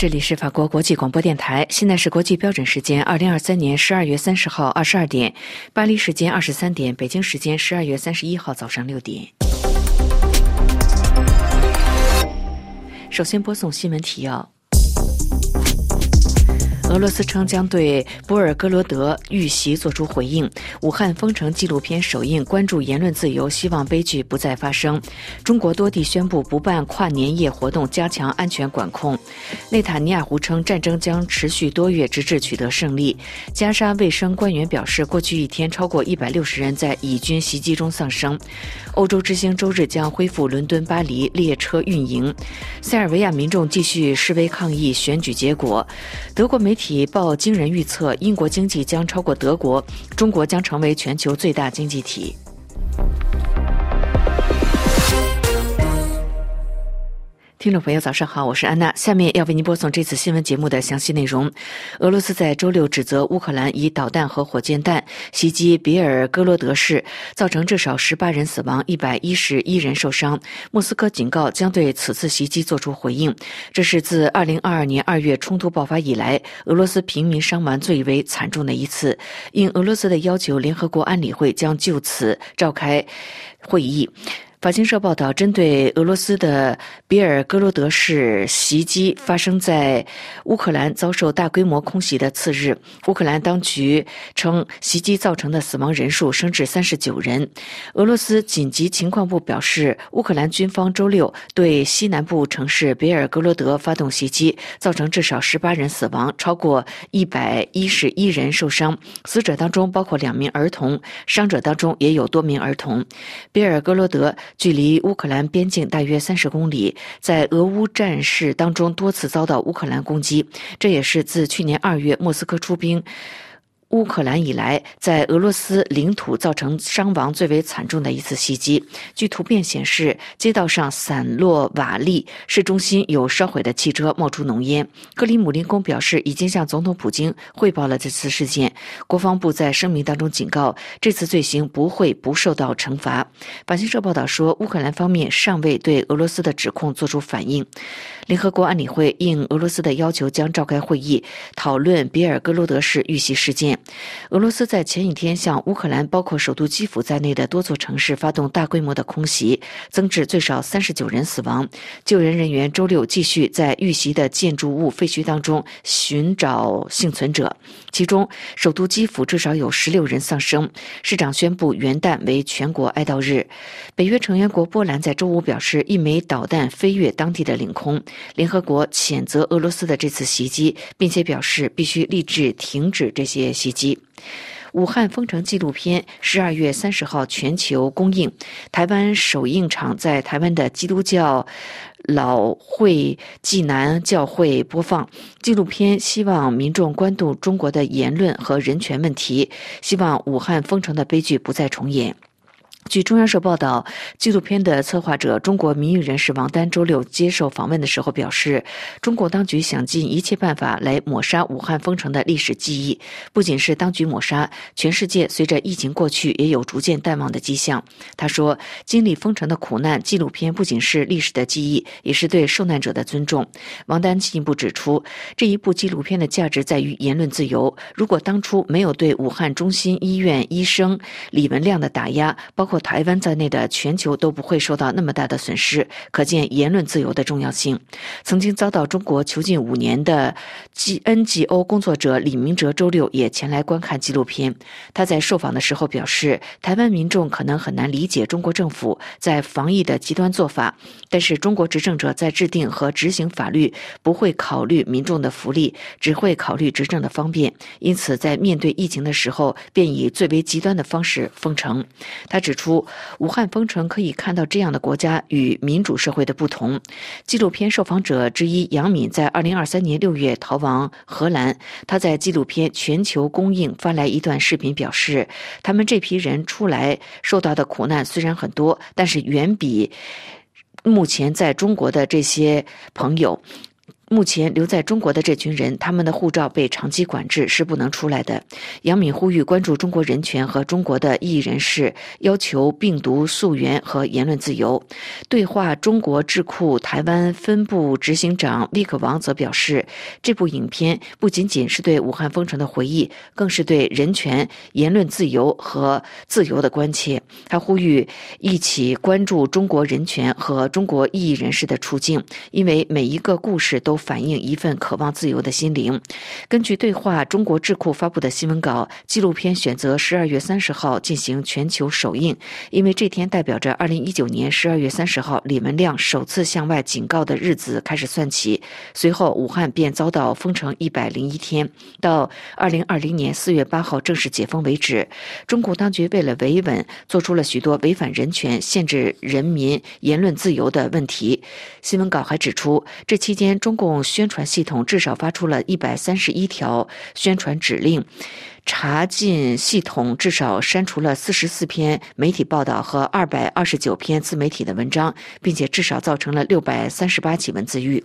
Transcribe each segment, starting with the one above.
这里是法国国际广播电台，现在是国际标准时间二零二三年十二月三十号二十二点，巴黎时间二十三点，北京时间十二月三十一号早上六点。首先播送新闻提要。俄罗斯称将对波尔戈罗德遇袭作出回应。武汉封城纪录片首映，关注言论自由，希望悲剧不再发生。中国多地宣布不办跨年夜活动，加强安全管控。内塔尼亚胡称战争将持续多月，直至取得胜利。加沙卫生官员表示，过去一天超过一百六十人在以军袭击中丧生。欧洲之星周日将恢复伦敦巴黎列车运营。塞尔维亚民众继续示威抗议选举结果。德国媒体。体报惊人预测，英国经济将超过德国，中国将成为全球最大经济体。听众朋友，早上好，我是安娜。下面要为您播送这次新闻节目的详细内容。俄罗斯在周六指责乌克兰以导弹和火箭弹袭击比尔戈罗德市，造成至少十八人死亡，一百一十一人受伤。莫斯科警告将对此次袭击作出回应。这是自二零二二年二月冲突爆发以来，俄罗斯平民伤亡最为惨重的一次。应俄罗斯的要求，联合国安理会将就此召开会议。法新社报道，针对俄罗斯的比尔戈罗德市袭击发生在乌克兰遭受大规模空袭的次日，乌克兰当局称袭击造成的死亡人数升至三十九人。俄罗斯紧急情况部表示，乌克兰军方周六对西南部城市比尔格罗德发动袭击，造成至少十八人死亡，超过一百一十一人受伤，死者当中包括两名儿童，伤者当中也有多名儿童。比尔格罗德。距离乌克兰边境大约三十公里，在俄乌战事当中多次遭到乌克兰攻击，这也是自去年二月莫斯科出兵。乌克兰以来，在俄罗斯领土造成伤亡最为惨重的一次袭击。据图片显示，街道上散落瓦砾，市中心有烧毁的汽车，冒出浓烟。克里姆林宫表示，已经向总统普京汇报了这次事件。国防部在声明当中警告，这次罪行不会不受到惩罚。法新社报道说，乌克兰方面尚未对俄罗斯的指控作出反应。联合国安理会应俄罗斯的要求将召开会议，讨论比尔格罗德市遇袭事件。俄罗斯在前几天向乌克兰，包括首都基辅在内的多座城市发动大规模的空袭，增至最少三十九人死亡。救援人员周六继续在遇袭的建筑物废墟当中寻找幸存者，其中首都基辅至少有十六人丧生。市长宣布元旦为全国哀悼日。北约成员国波兰在周五表示，一枚导弹飞越当地的领空。联合国谴责俄罗斯的这次袭击，并且表示必须立志停止这些袭以及。武汉封城纪录片十二月三十号全球公映，台湾首映场在台湾的基督教老会济南教会播放纪录片，希望民众关注中国的言论和人权问题，希望武汉封城的悲剧不再重演。据中央社报道，纪录片的策划者、中国民运人士王丹周六接受访问的时候表示，中国当局想尽一切办法来抹杀武汉封城的历史记忆。不仅是当局抹杀，全世界随着疫情过去也有逐渐淡忘的迹象。他说，经历封城的苦难，纪录片不仅是历史的记忆，也是对受难者的尊重。王丹进一步指出，这一部纪录片的价值在于言论自由。如果当初没有对武汉中心医院医生李文亮的打压，包括台湾在内的全球都不会受到那么大的损失，可见言论自由的重要性。曾经遭到中国囚禁五年的 G NGO 工作者李明哲周六也前来观看纪录片。他在受访的时候表示，台湾民众可能很难理解中国政府在防疫的极端做法，但是中国执政者在制定和执行法律不会考虑民众的福利，只会考虑执政的方便。因此，在面对疫情的时候，便以最为极端的方式封城。他指出。武汉封城可以看到这样的国家与民主社会的不同。纪录片受访者之一杨敏在二零二三年六月逃亡荷兰，他在纪录片全球公映发来一段视频，表示他们这批人出来受到的苦难虽然很多，但是远比目前在中国的这些朋友。目前留在中国的这群人，他们的护照被长期管制，是不能出来的。杨敏呼吁关注中国人权和中国的异议人士，要求病毒溯源和言论自由。对话中国智库台湾分部执行长厉克王则表示，这部影片不仅仅是对武汉封城的回忆，更是对人权、言论自由和自由的关切。他呼吁一起关注中国人权和中国异议人士的处境，因为每一个故事都。反映一份渴望自由的心灵。根据对话中国智库发布的新闻稿，纪录片选择十二月三十号进行全球首映，因为这天代表着二零一九年十二月三十号李文亮首次向外警告的日子开始算起。随后，武汉便遭到封城一百零一天，到二零二零年四月八号正式解封为止。中国当局为了维稳，做出了许多违反人权、限制人民言论自由的问题。新闻稿还指出，这期间中共。共宣传系统至少发出了一百三十一条宣传指令，查禁系统至少删除了四十四篇媒体报道和二百二十九篇自媒体的文章，并且至少造成了六百三十八起文字狱。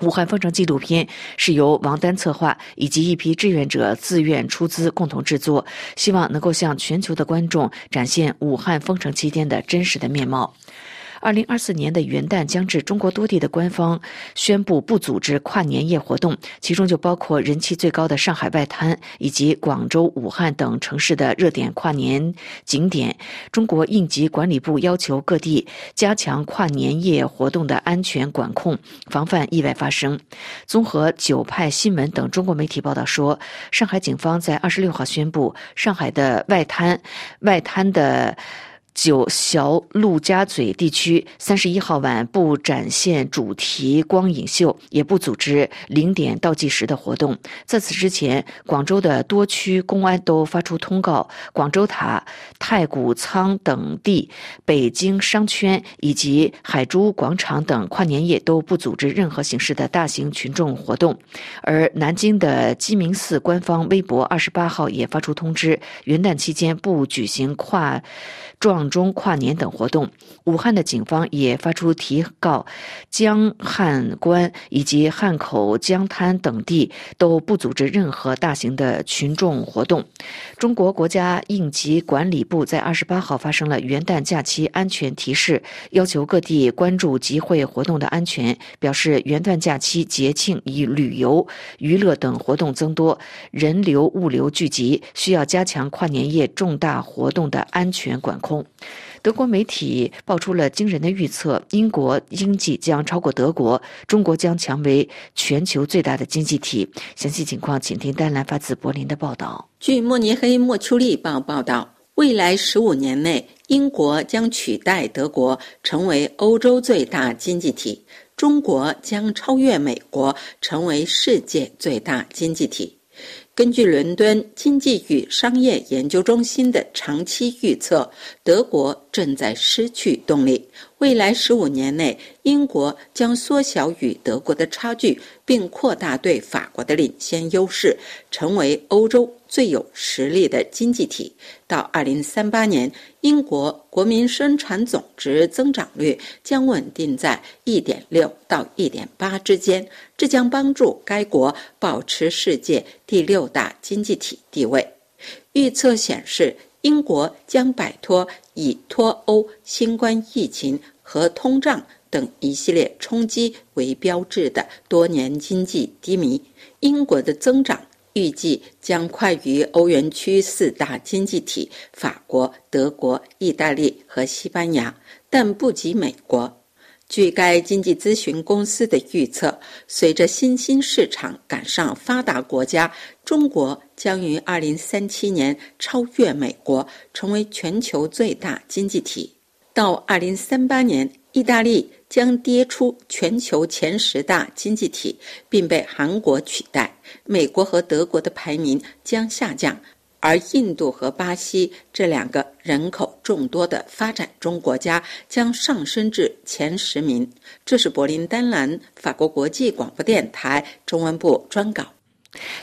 武汉封城纪录片是由王丹策划，以及一批志愿者自愿出资共同制作，希望能够向全球的观众展现武汉封城期间的真实的面貌。二零二四年的元旦将至，中国多地的官方宣布不组织跨年夜活动，其中就包括人气最高的上海外滩以及广州、武汉等城市的热点跨年景点。中国应急管理部要求各地加强跨年夜活动的安全管控，防范意外发生。综合九派新闻等中国媒体报道说，上海警方在二十六号宣布，上海的外滩外滩的。九小陆家嘴地区三十一号晚不展现主题光影秀，也不组织零点倒计时的活动。在此之前，广州的多区公安都发出通告，广州塔、太古仓等地、北京商圈以及海珠广场等跨年夜都不组织任何形式的大型群众活动。而南京的鸡鸣寺官方微博二十八号也发出通知，元旦期间不举行跨。撞钟跨年等活动，武汉的警方也发出提告，江汉关以及汉口江滩等地都不组织任何大型的群众活动。中国国家应急管理部在二十八号发生了元旦假期安全提示，要求各地关注集会活动的安全，表示元旦假期节庆以旅游、娱乐等活动增多，人流物流聚集，需要加强跨年夜重大活动的安全管控。德国媒体爆出了惊人的预测：英国经济将超过德国，中国将成为全球最大的经济体。详细情况，请听丹兰发自柏林的报道。据慕尼黑莫丘利报报道，未来十五年内，英国将取代德国成为欧洲最大经济体，中国将超越美国成为世界最大经济体。根据伦敦经济与商业研究中心的长期预测，德国正在失去动力。未来十五年内，英国将缩小与德国的差距，并扩大对法国的领先优势，成为欧洲最有实力的经济体。到二零三八年，英国国民生产总值增长率将稳定在一点六到一点八之间，这将帮助该国保持世界第六大经济体地位。预测显示，英国将摆脱以脱欧、新冠疫情。和通胀等一系列冲击为标志的多年经济低迷，英国的增长预计将快于欧元区四大经济体法国、德国、意大利和西班牙，但不及美国。据该经济咨询公司的预测，随着新兴市场赶上发达国家，中国将于二零三七年超越美国，成为全球最大经济体。到二零三八年，意大利将跌出全球前十大经济体，并被韩国取代。美国和德国的排名将下降，而印度和巴西这两个人口众多的发展中国家将上升至前十名。这是柏林丹兰法国国际广播电台中文部专稿。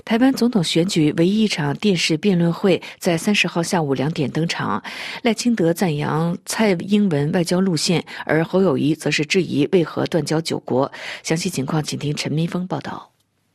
台湾总统选举唯一一场电视辩论会在三十号下午两点登场。赖清德赞扬蔡英文外交路线，而侯友谊则是质疑为何断交九国。详细情况，请听陈明峰报道。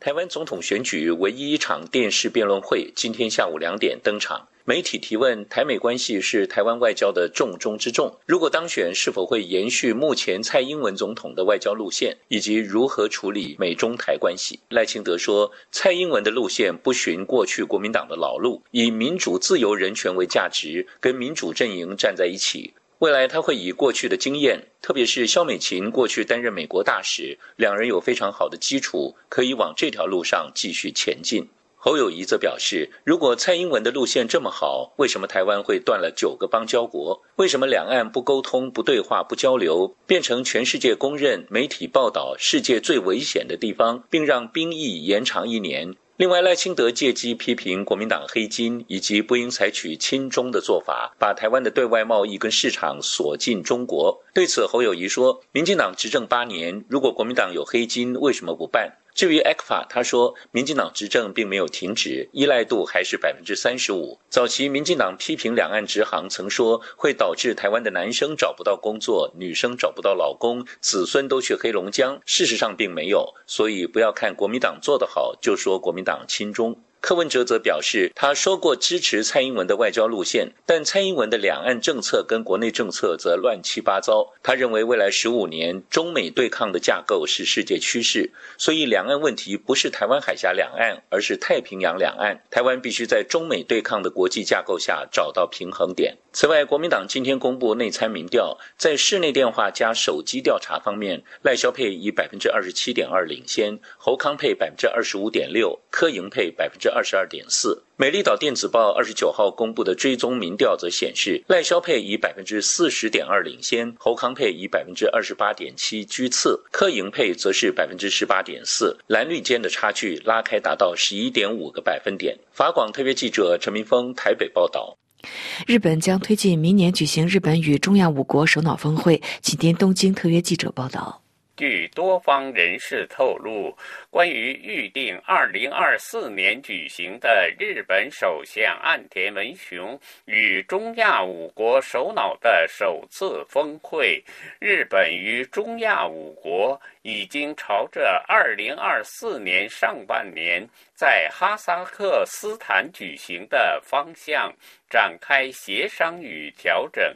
台湾总统选举唯一一场电视辩论会今天下午两点登场。媒体提问：台美关系是台湾外交的重中之重。如果当选，是否会延续目前蔡英文总统的外交路线，以及如何处理美中台关系？赖清德说，蔡英文的路线不循过去国民党的老路，以民主、自由、人权为价值，跟民主阵营站在一起。未来他会以过去的经验，特别是肖美琴过去担任美国大使，两人有非常好的基础，可以往这条路上继续前进。侯友谊则表示，如果蔡英文的路线这么好，为什么台湾会断了九个邦交国？为什么两岸不沟通、不对话、不交流，变成全世界公认、媒体报道世界最危险的地方，并让兵役延长一年？另外，赖清德借机批评国民党黑金，以及不应采取亲中的做法，把台湾的对外贸易跟市场锁进中国。对此，侯友谊说：“民进党执政八年，如果国民党有黑金，为什么不办？”至于 ECFA，他说，民进党执政并没有停止，依赖度还是百分之三十五。早期民进党批评两岸直航，曾说会导致台湾的男生找不到工作，女生找不到老公，子孙都去黑龙江。事实上并没有，所以不要看国民党做得好，就说国民党亲中。柯文哲则表示，他说过支持蔡英文的外交路线，但蔡英文的两岸政策跟国内政策则乱七八糟。他认为未来十五年中美对抗的架构是世界趋势，所以两岸问题不是台湾海峡两岸，而是太平洋两岸。台湾必须在中美对抗的国际架构下找到平衡点。此外，国民党今天公布内参民调，在室内电话加手机调查方面，赖萧佩以百分之二十七点二领先，侯康佩百分之二十五点六，柯莹佩百分之二十二点四。美丽岛电子报二十九号公布的追踪民调则显示，赖萧佩以百分之四十点二领先，侯康佩以百分之二十八点七居次，柯盈佩则是百分之十八点四，蓝绿间的差距拉开达到十一点五个百分点。法广特约记者陈明峰台北报道。日本将推进明年举行日本与中亚五国首脑峰会。请听东京特约记者报道。据多方人士透露，关于预定二零二四年举行的日本首相岸田文雄与中亚五国首脑的首次峰会，日本与中亚五国已经朝着二零二四年上半年在哈萨克斯坦举行的方向展开协商与调整。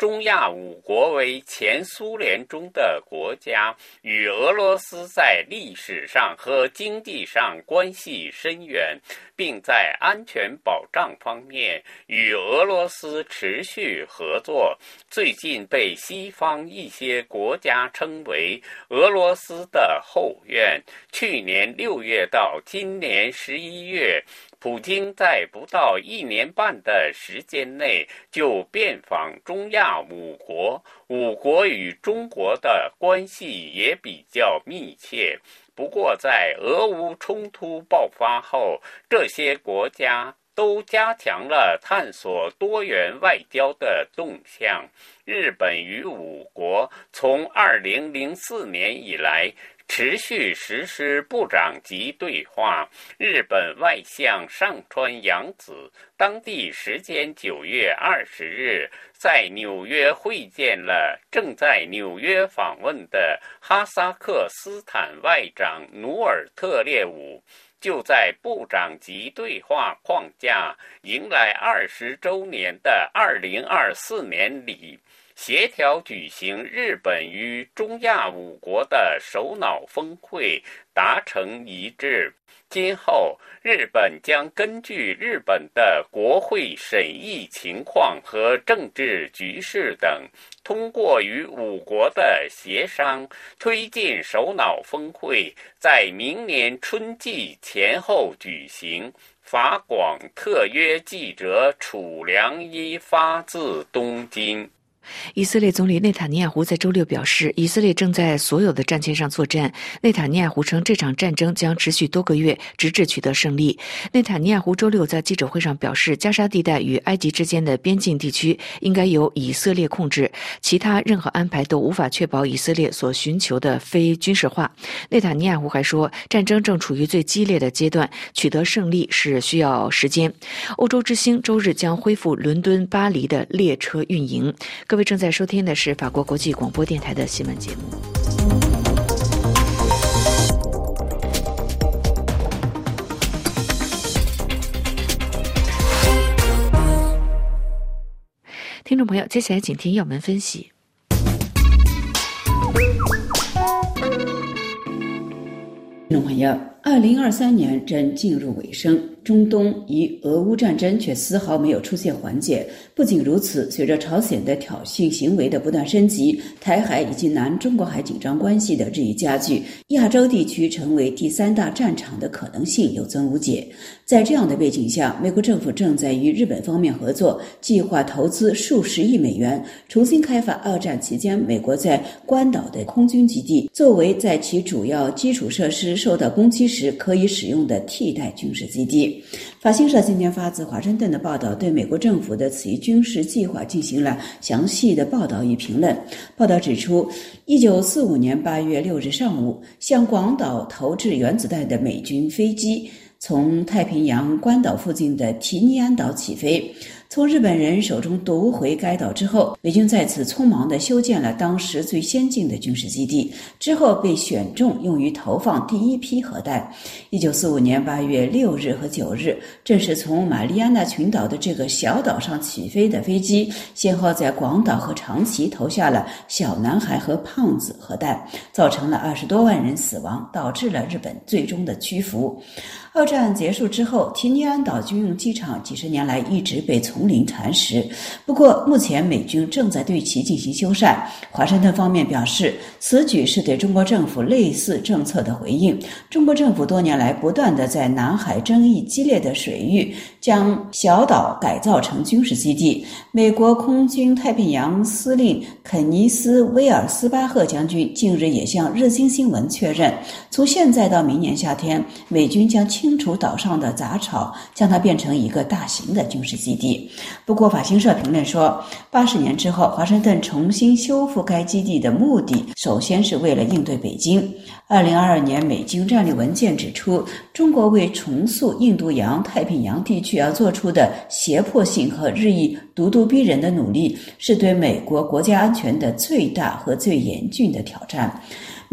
中亚五国为前苏联中的国家，与俄罗斯在历史上和经济上关系深远，并在安全保障方面与俄罗斯持续合作。最近被西方一些国家称为俄罗斯的后院。去年六月到今年十一月。普京在不到一年半的时间内就遍访中亚五国，五国与中国的关系也比较密切。不过，在俄乌冲突爆发后，这些国家都加强了探索多元外交的动向。日本与五国从二零零四年以来。持续实施部长级对话。日本外相上川洋子当地时间九月二十日在纽约会见了正在纽约访问的哈萨克斯坦外长努尔特列武。就在部长级对话框架迎来二十周年的二零二四年里。协调举行日本与中亚五国的首脑峰会达成一致。今后，日本将根据日本的国会审议情况和政治局势等，通过与五国的协商，推进首脑峰会在明年春季前后举行。法广特约记者楚良一发自东京。以色列总理内塔尼亚胡在周六表示，以色列正在所有的战线上作战。内塔尼亚胡称，这场战争将持续多个月，直至取得胜利。内塔尼亚胡周六在记者会上表示，加沙地带与埃及之间的边境地区应该由以色列控制，其他任何安排都无法确保以色列所寻求的非军事化。内塔尼亚胡还说，战争正处于最激烈的阶段，取得胜利是需要时间。欧洲之星周日将恢复伦敦、巴黎的列车运营。各位正在收听的是法国国际广播电台的新闻节目。听众朋友，接下来请听要闻分析。听众朋友，二零二三年正进入尾声。中东以俄乌战争却丝毫没有出现缓解。不仅如此，随着朝鲜的挑衅行为的不断升级，台海以及南中国海紧张关系的日益加剧，亚洲地区成为第三大战场的可能性有增无减。在这样的背景下，美国政府正在与日本方面合作，计划投资数十亿美元，重新开发二战期间美国在关岛的空军基地，作为在其主要基础设施受到攻击时可以使用的替代军事基地。法新社今天发自华盛顿的报道，对美国政府的此一军事计划进行了详细的报道与评论。报道指出，一九四五年八月六日上午，向广岛投掷原子弹的美军飞机从太平洋关岛附近的提尼安岛起飞。从日本人手中夺回该岛之后，美军在此匆忙地修建了当时最先进的军事基地，之后被选中用于投放第一批核弹。一九四五年八月六日和九日，正是从马里亚纳群岛的这个小岛上起飞的飞机，先后在广岛和长崎投下了小男孩和胖子核弹，造成了二十多万人死亡，导致了日本最终的屈服。二战结束之后，提尼安岛军用机场几十年来一直被丛林蚕食。不过，目前美军正在对其进行修缮。华盛顿方面表示，此举是对中国政府类似政策的回应。中国政府多年来不断的在南海争议激烈的水域将小岛改造成军事基地。美国空军太平洋司令肯尼斯·威尔斯巴赫将军近日也向日经新闻确认，从现在到明年夏天，美军将。清除岛上的杂草，将它变成一个大型的军事基地。不过，法新社评论说，八十年之后，华盛顿重新修复该基地的目的，首先是为了应对北京。二零二二年美军战略文件指出，中国为重塑印度洋太平洋地区而做出的胁迫性和日益咄咄逼人的努力，是对美国国家安全的最大和最严峻的挑战。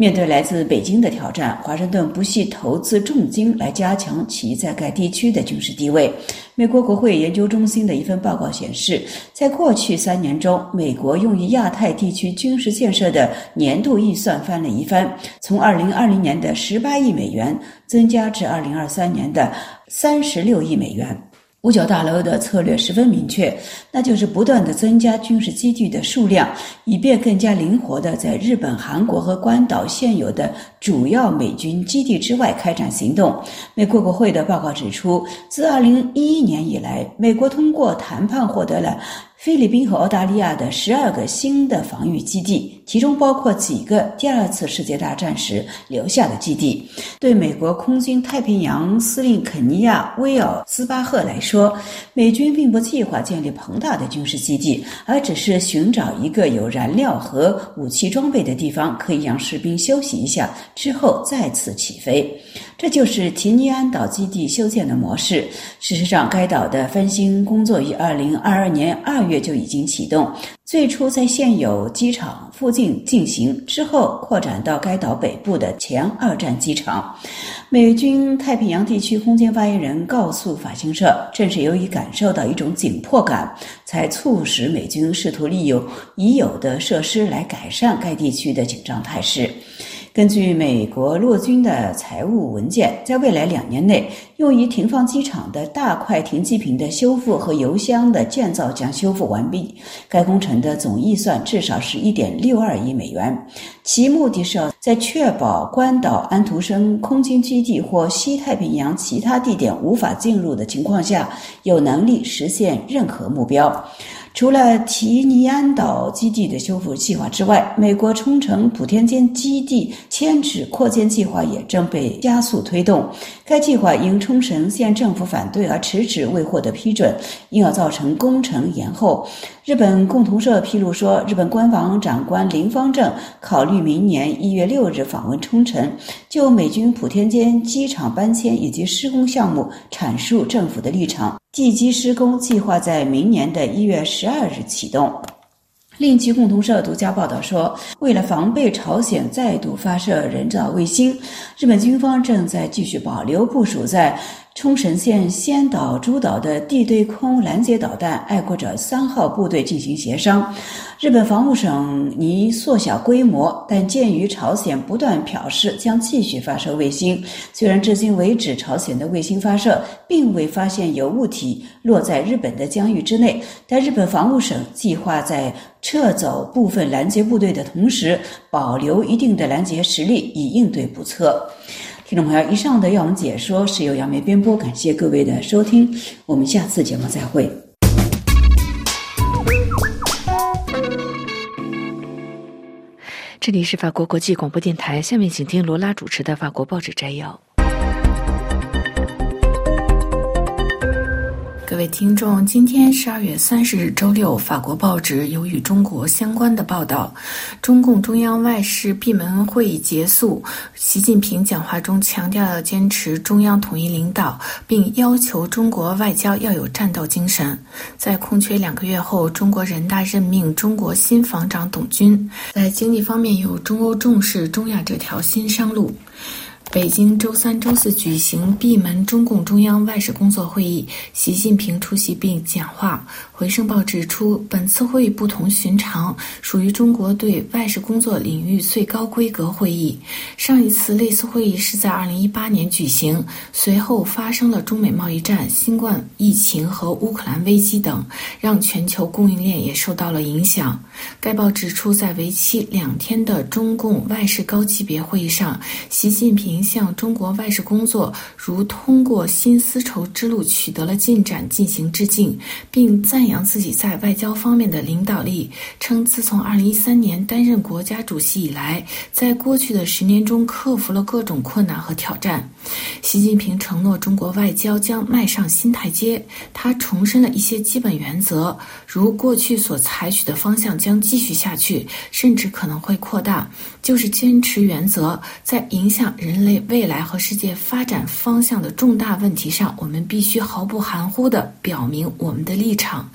面对来自北京的挑战，华盛顿不惜投资重金来加强其在该地区的军事地位。美国国会研究中心的一份报告显示，在过去三年中，美国用于亚太地区军事建设的年度预算翻了一番，从2020年的18亿美元增加至2023年的36亿美元。五角大楼的策略十分明确，那就是不断的增加军事基地的数量，以便更加灵活的在日本、韩国和关岛现有的主要美军基地之外开展行动。美国国会的报告指出，自二零一一年以来，美国通过谈判获得了。菲律宾和澳大利亚的十二个新的防御基地，其中包括几个第二次世界大战时留下的基地。对美国空军太平洋司令肯尼亚·威尔斯巴赫来说，美军并不计划建立庞大的军事基地，而只是寻找一个有燃料和武器装备的地方，可以让士兵休息一下，之后再次起飞。这就是提尼安岛基地修建的模式。事实上，该岛的翻新工作于二零二二年二月就已经启动。最初在现有机场附近进行，之后扩展到该岛北部的前二战机场。美军太平洋地区空间发言人告诉法新社，正是由于感受到一种紧迫感，才促使美军试图利用已有的设施来改善该地区的紧张态势。根据美国陆军的财务文件，在未来两年内，用于停放机场的大块停机坪的修复和油箱的建造将修复完毕。该工程的总预算至少是一点六二亿美元，其目的是要在确保关岛安徒生空军基地或西太平洋其他地点无法进入的情况下，有能力实现任何目标。除了提尼安岛基地的修复计划之外，美国冲绳普天间基地迁址扩建计划也正被加速推动。该计划因冲绳县政府反对而迟迟未获得批准，因而造成工程延后。日本共同社披露说，日本官房长官林方正考虑明年一月六日访问冲绳，就美军普天间机场搬迁以及施工项目阐述政府的立场。地基施工计划在明年的一月十二日启动。另据共同社独家报道说，为了防备朝鲜再度发射人造卫星，日本军方正在继续保留部署在。冲绳县仙岛诸岛的地对空拦截导弹“爱国者三号”部队进行协商。日本防务省拟缩小规模，但鉴于朝鲜不断表示将继续发射卫星，虽然至今为止朝鲜的卫星发射并未发现有物体落在日本的疆域之内，但日本防务省计划在撤走部分拦截部队的同时，保留一定的拦截实力，以应对不测。听众朋友，以上的药文解说是由杨梅编播，感谢各位的收听，我们下次节目再会。这里是法国国际广播电台，下面请听罗拉主持的法国报纸摘要。各位听众，今天十二月三十日周六，法国报纸有与中国相关的报道。中共中央外事闭门会议结束，习近平讲话中强调要坚持中央统一领导，并要求中国外交要有战斗精神。在空缺两个月后，中国人大任命中国新防长董军。在经济方面，有中欧重视中亚这条新商路。北京周三、周四举行闭门中共中央外事工作会议，习近平出席并讲话。回声报指出，本次会议不同寻常，属于中国对外事工作领域最高规格会议。上一次类似会议是在2018年举行，随后发生了中美贸易战、新冠疫情和乌克兰危机等，让全球供应链也受到了影响。该报指出，在为期两天的中共外事高级别会议上，习近平。向中国外事工作如通过新丝绸之路取得了进展进行致敬，并赞扬自己在外交方面的领导力，称自从2013年担任国家主席以来，在过去的十年中克服了各种困难和挑战。习近平承诺中国外交将迈上新台阶，他重申了一些基本原则，如过去所采取的方向将继续下去，甚至可能会扩大，就是坚持原则，在影响人类。未来和世界发展方向的重大问题上，我们必须毫不含糊地表明我们的立场，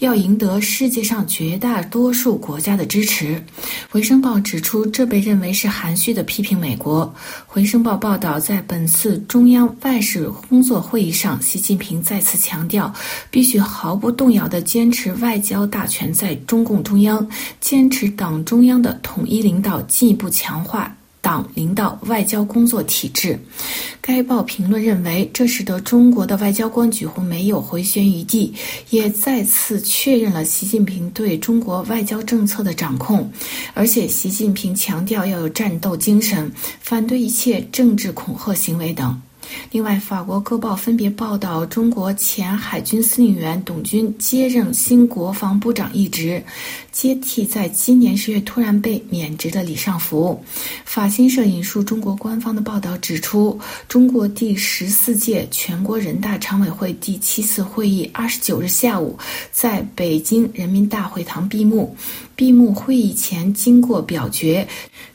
要赢得世界上绝大多数国家的支持。回声报指出，这被认为是含蓄地批评美国。回声报报道，在本次中央外事工作会议上，习近平再次强调，必须毫不动摇地坚持外交大权在中共中央，坚持党中央的统一领导，进一步强化。党领导外交工作体制，该报评论认为，这使得中国的外交官几乎没有回旋余地，也再次确认了习近平对中国外交政策的掌控。而且，习近平强调要有战斗精神，反对一切政治恐吓行为等。另外，法国各报分别报道，中国前海军司令员董军接任新国防部长一职，接替在今年十月突然被免职的李尚福。法新社引述中国官方的报道指出，中国第十四届全国人大常委会第七次会议二十九日下午在北京人民大会堂闭幕。闭幕会议前，经过表决，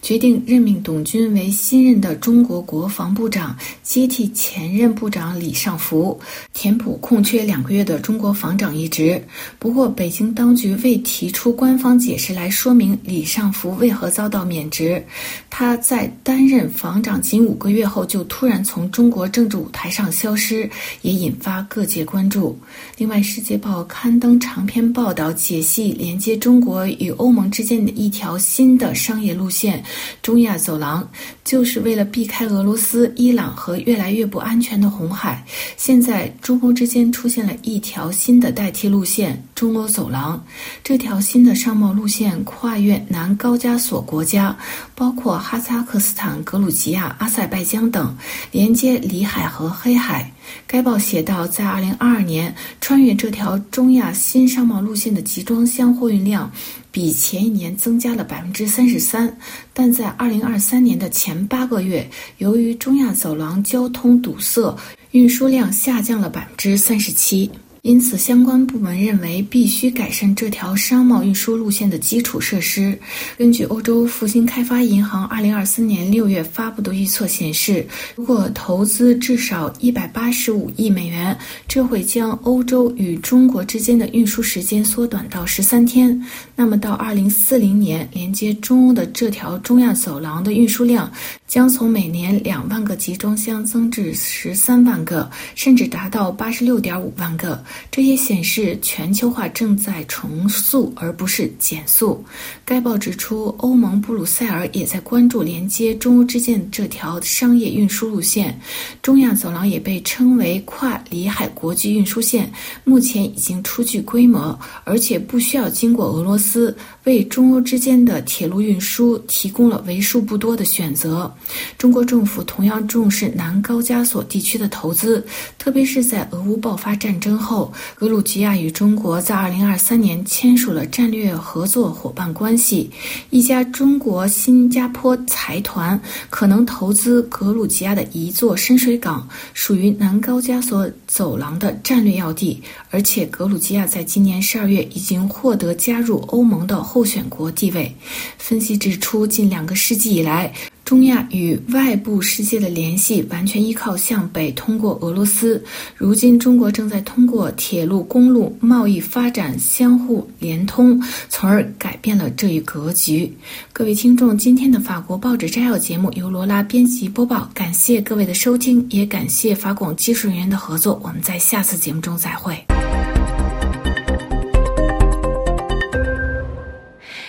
决定任命董军为新任的中国国防部长，接替前任部长李尚福，填补空缺两个月的中国防长一职。不过，北京当局未提出官官方解释来说明李尚福为何遭到免职。他在担任防长仅五个月后就突然从中国政治舞台上消失，也引发各界关注。另外，《世界报》刊登长篇报道，解析连接中国与欧盟之间的一条新的商业路线——中亚走廊，就是为了避开俄罗斯、伊朗和越来越不安全的红海。现在，中欧之间出现了一条新的代替路线——中欧走廊。这条新的商贸路线跨越南高加索国家，包括哈萨克斯坦、格鲁吉亚、阿塞拜疆等，连接里海和黑海。该报写道，在2022年，穿越这条中亚新商贸路线的集装箱货运量比前一年增加了百分之三十三但在二零二三年的前八个月，由于中亚走廊交通堵塞，运输量下降了百分之三十七。因此，相关部门认为必须改善这条商贸运输路线的基础设施。根据欧洲复兴开发银行2024年6月发布的预测显示，如果投资至少185亿美元，这会将欧洲与中国之间的运输时间缩短到13天。那么，到2040年，连接中欧的这条中亚走廊的运输量将从每年2万个集装箱增至13万个，甚至达到86.5万个。这也显示全球化正在重塑，而不是减速。该报指出，欧盟布鲁塞尔也在关注连接中欧之间这条商业运输路线。中亚走廊也被称为跨里海国际运输线，目前已经初具规模，而且不需要经过俄罗斯，为中欧之间的铁路运输提供了为数不多的选择。中国政府同样重视南高加索地区的投资，特别是在俄乌爆发战争后。格鲁吉亚与中国在2023年签署了战略合作伙伴关系。一家中国新加坡财团可能投资格鲁吉亚的一座深水港，属于南高加索走廊的战略要地。而且，格鲁吉亚在今年12月已经获得加入欧盟的候选国地位。分析指出，近两个世纪以来，中亚与外部世界的联系完全依靠向北通过俄罗斯。如今，中国正在通过铁路、公路贸易发展相互连通，从而改变了这一格局。各位听众，今天的法国报纸摘要节目由罗拉编辑播报，感谢各位的收听，也感谢法广技术人员的合作。我们在下次节目中再会。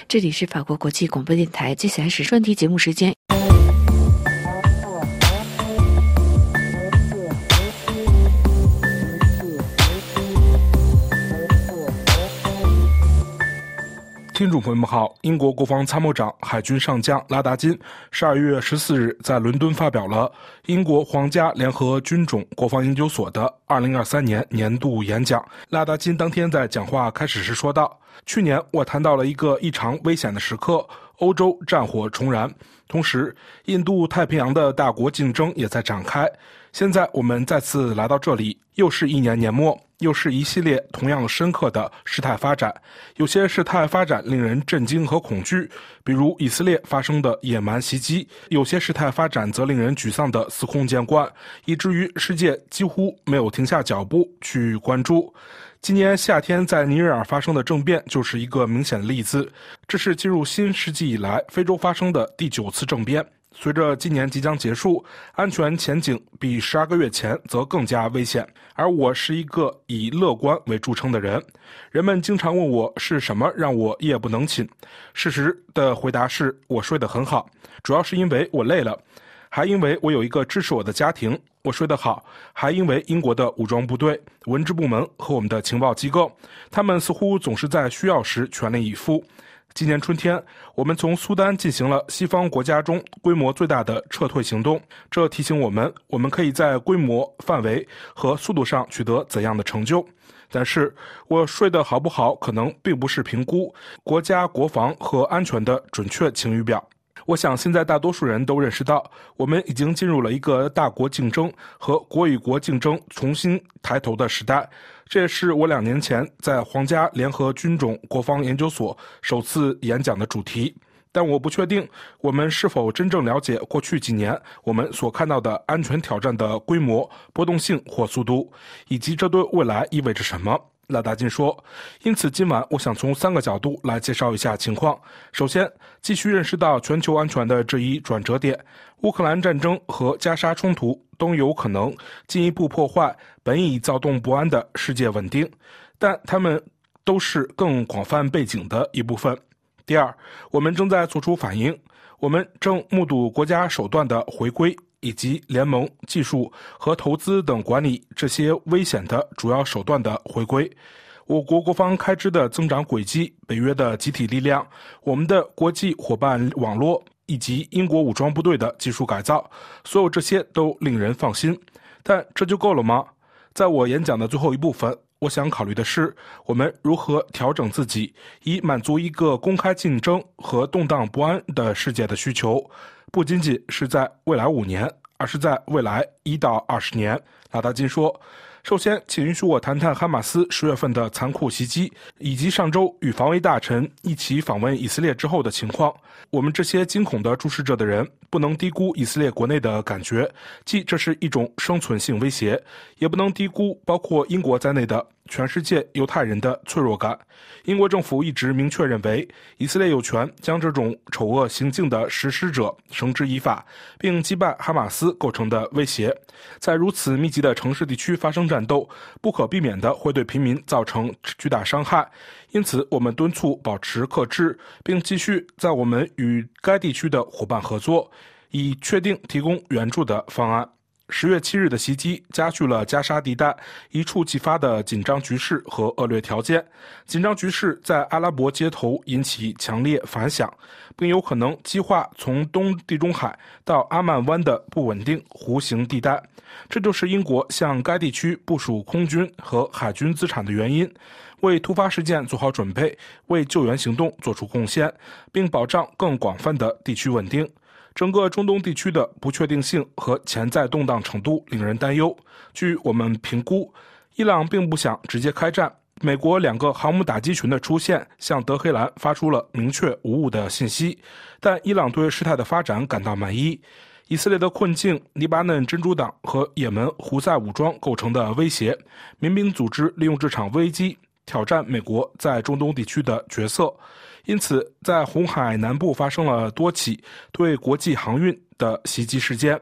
这里是法国国际广播电台，接下来是专题节目时间。听众朋友们好，英国国防参谋长、海军上将拉达金十二月十四日在伦敦发表了英国皇家联合军种国防研究所的二零二三年年度演讲。拉达金当天在讲话开始时说道：“去年我谈到了一个异常危险的时刻，欧洲战火重燃，同时印度太平洋的大国竞争也在展开。现在我们再次来到这里，又是一年年末。”又是一系列同样深刻的事态发展，有些事态发展令人震惊和恐惧，比如以色列发生的野蛮袭击；有些事态发展则令人沮丧的司空见惯，以至于世界几乎没有停下脚步去关注。今年夏天在尼日尔发生的政变就是一个明显的例子，这是进入新世纪以来非洲发生的第九次政变。随着今年即将结束，安全前景比十二个月前则更加危险。而我是一个以乐观为著称的人，人们经常问我是什么让我夜不能寝。事实的回答是我睡得很好，主要是因为我累了，还因为我有一个支持我的家庭。我睡得好，还因为英国的武装部队、文职部门和我们的情报机构，他们似乎总是在需要时全力以赴。今年春天，我们从苏丹进行了西方国家中规模最大的撤退行动。这提醒我们，我们可以在规模、范围和速度上取得怎样的成就。但是，我睡得好不好，可能并不是评估国家国防和安全的准确晴雨表。我想，现在大多数人都认识到，我们已经进入了一个大国竞争和国与国竞争重新抬头的时代。这也是我两年前在皇家联合军种国防研究所首次演讲的主题，但我不确定我们是否真正了解过去几年我们所看到的安全挑战的规模、波动性或速度，以及这对未来意味着什么。拉达金说：“因此，今晚我想从三个角度来介绍一下情况。首先，继续认识到全球安全的这一转折点。乌克兰战争和加沙冲突都有可能进一步破坏本已躁动不安的世界稳定，但他们都是更广泛背景的一部分。第二，我们正在做出反应，我们正目睹国家手段的回归。”以及联盟、技术和投资等管理这些危险的主要手段的回归，我国国防开支的增长轨迹、北约的集体力量、我们的国际伙伴网络以及英国武装部队的技术改造，所有这些都令人放心。但这就够了吗？在我演讲的最后一部分，我想考虑的是，我们如何调整自己，以满足一个公开竞争和动荡不安的世界的需求，不仅仅是在未来五年，而是在未来一到二十年。拉达金说。首先，请允许我谈谈哈马斯十月份的残酷袭击，以及上周与防卫大臣一起访问以色列之后的情况。我们这些惊恐的注视着的人，不能低估以色列国内的感觉，即这是一种生存性威胁；也不能低估包括英国在内的。全世界犹太人的脆弱感。英国政府一直明确认为，以色列有权将这种丑恶行径的实施者绳之以法，并击败哈马斯构成的威胁。在如此密集的城市地区发生战斗，不可避免的会对平民造成巨大伤害。因此，我们敦促保持克制，并继续在我们与该地区的伙伴合作，以确定提供援助的方案。十月七日的袭击加剧了加沙地带一触即发的紧张局势和恶劣条件。紧张局势在阿拉伯街头引起强烈反响，并有可能激化从东地中海到阿曼湾的不稳定弧形地带。这就是英国向该地区部署空军和海军资产的原因，为突发事件做好准备，为救援行动做出贡献，并保障更广泛的地区稳定。整个中东地区的不确定性和潜在动荡程度令人担忧。据我们评估，伊朗并不想直接开战。美国两个航母打击群的出现向德黑兰发出了明确无误的信息，但伊朗对事态的发展感到满意。以色列的困境、黎巴嫩真主党和也门胡塞武装构成的威胁、民兵组织利用这场危机挑战美国在中东地区的角色。因此，在红海南部发生了多起对国际航运的袭击事件，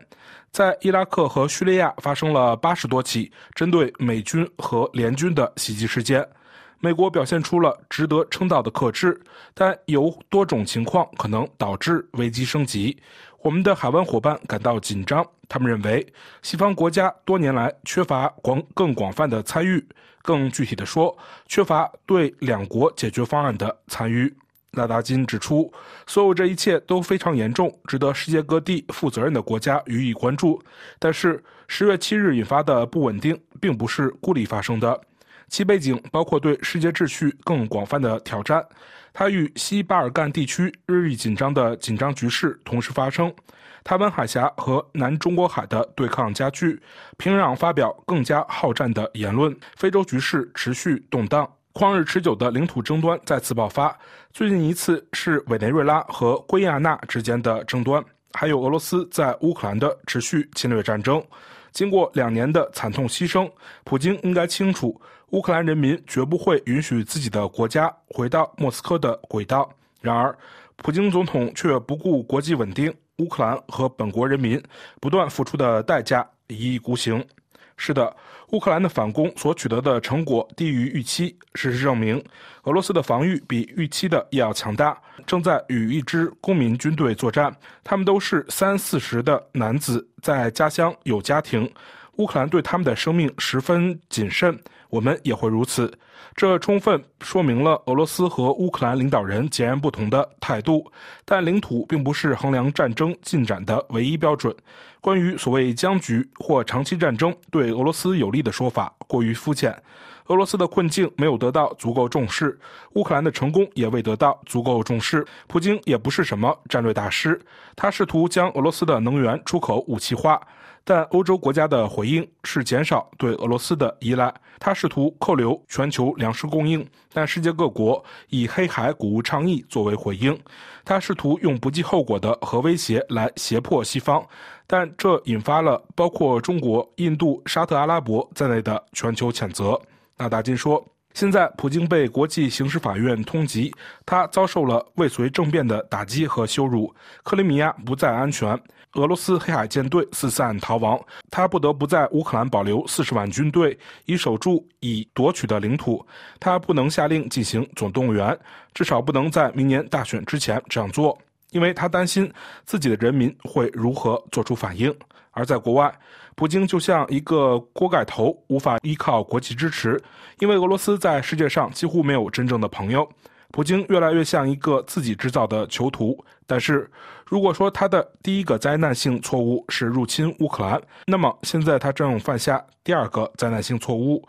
在伊拉克和叙利亚发生了八十多起针对美军和联军的袭击事件。美国表现出了值得称道的克制，但有多种情况可能导致危机升级。我们的海湾伙伴感到紧张，他们认为西方国家多年来缺乏广更广泛的参与，更具体的说，缺乏对两国解决方案的参与。拉达金指出，所有这一切都非常严重，值得世界各地负责任的国家予以关注。但是，十月七日引发的不稳定并不是孤立发生的，其背景包括对世界秩序更广泛的挑战。它与西巴尔干地区日益紧张的紧张局势同时发生，台湾海峡和南中国海的对抗加剧，平壤发表更加好战的言论，非洲局势持续动荡。旷日持久的领土争端再次爆发，最近一次是委内瑞拉和圭亚那之间的争端，还有俄罗斯在乌克兰的持续侵略战争。经过两年的惨痛牺牲，普京应该清楚，乌克兰人民绝不会允许自己的国家回到莫斯科的轨道。然而，普京总统却不顾国际稳定、乌克兰和本国人民不断付出的代价，一意孤行。是的，乌克兰的反攻所取得的成果低于预期。事实证明，俄罗斯的防御比预期的要强大，正在与一支公民军队作战。他们都是三四十的男子，在家乡有家庭。乌克兰对他们的生命十分谨慎，我们也会如此。这充分说明了俄罗斯和乌克兰领导人截然不同的态度。但领土并不是衡量战争进展的唯一标准。关于所谓僵局或长期战争对俄罗斯有利的说法过于肤浅。俄罗斯的困境没有得到足够重视，乌克兰的成功也未得到足够重视。普京也不是什么战略大师，他试图将俄罗斯的能源出口武器化。但欧洲国家的回应是减少对俄罗斯的依赖。他试图扣留全球粮食供应，但世界各国以黑海谷物倡议作为回应。他试图用不计后果的核威胁来胁迫西方，但这引发了包括中国、印度、沙特阿拉伯在内的全球谴责。纳达金说。现在，普京被国际刑事法院通缉，他遭受了未遂政变的打击和羞辱。克里米亚不再安全，俄罗斯黑海舰队四散逃亡，他不得不在乌克兰保留四十万军队，以守住已夺取的领土。他不能下令进行总动员，至少不能在明年大选之前这样做，因为他担心自己的人民会如何做出反应。而在国外，普京就像一个锅盖头，无法依靠国际支持，因为俄罗斯在世界上几乎没有真正的朋友。普京越来越像一个自己制造的囚徒。但是，如果说他的第一个灾难性错误是入侵乌克兰，那么现在他正犯下第二个灾难性错误。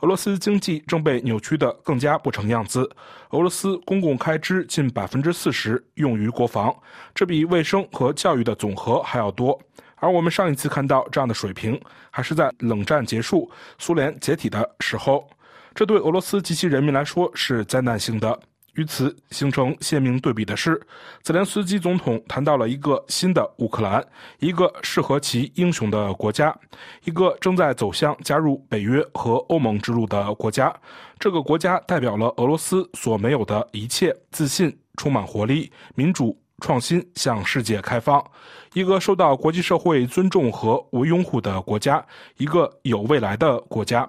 俄罗斯经济正被扭曲的更加不成样子。俄罗斯公共开支近百分之四十用于国防，这比卫生和教育的总和还要多。而我们上一次看到这样的水平，还是在冷战结束、苏联解体的时候。这对俄罗斯及其人民来说是灾难性的。与此形成鲜明对比的是，泽连斯基总统谈到了一个新的乌克兰，一个适合其英雄的国家，一个正在走向加入北约和欧盟之路的国家。这个国家代表了俄罗斯所没有的一切：自信、充满活力、民主、创新、向世界开放，一个受到国际社会尊重和为拥护的国家，一个有未来的国家。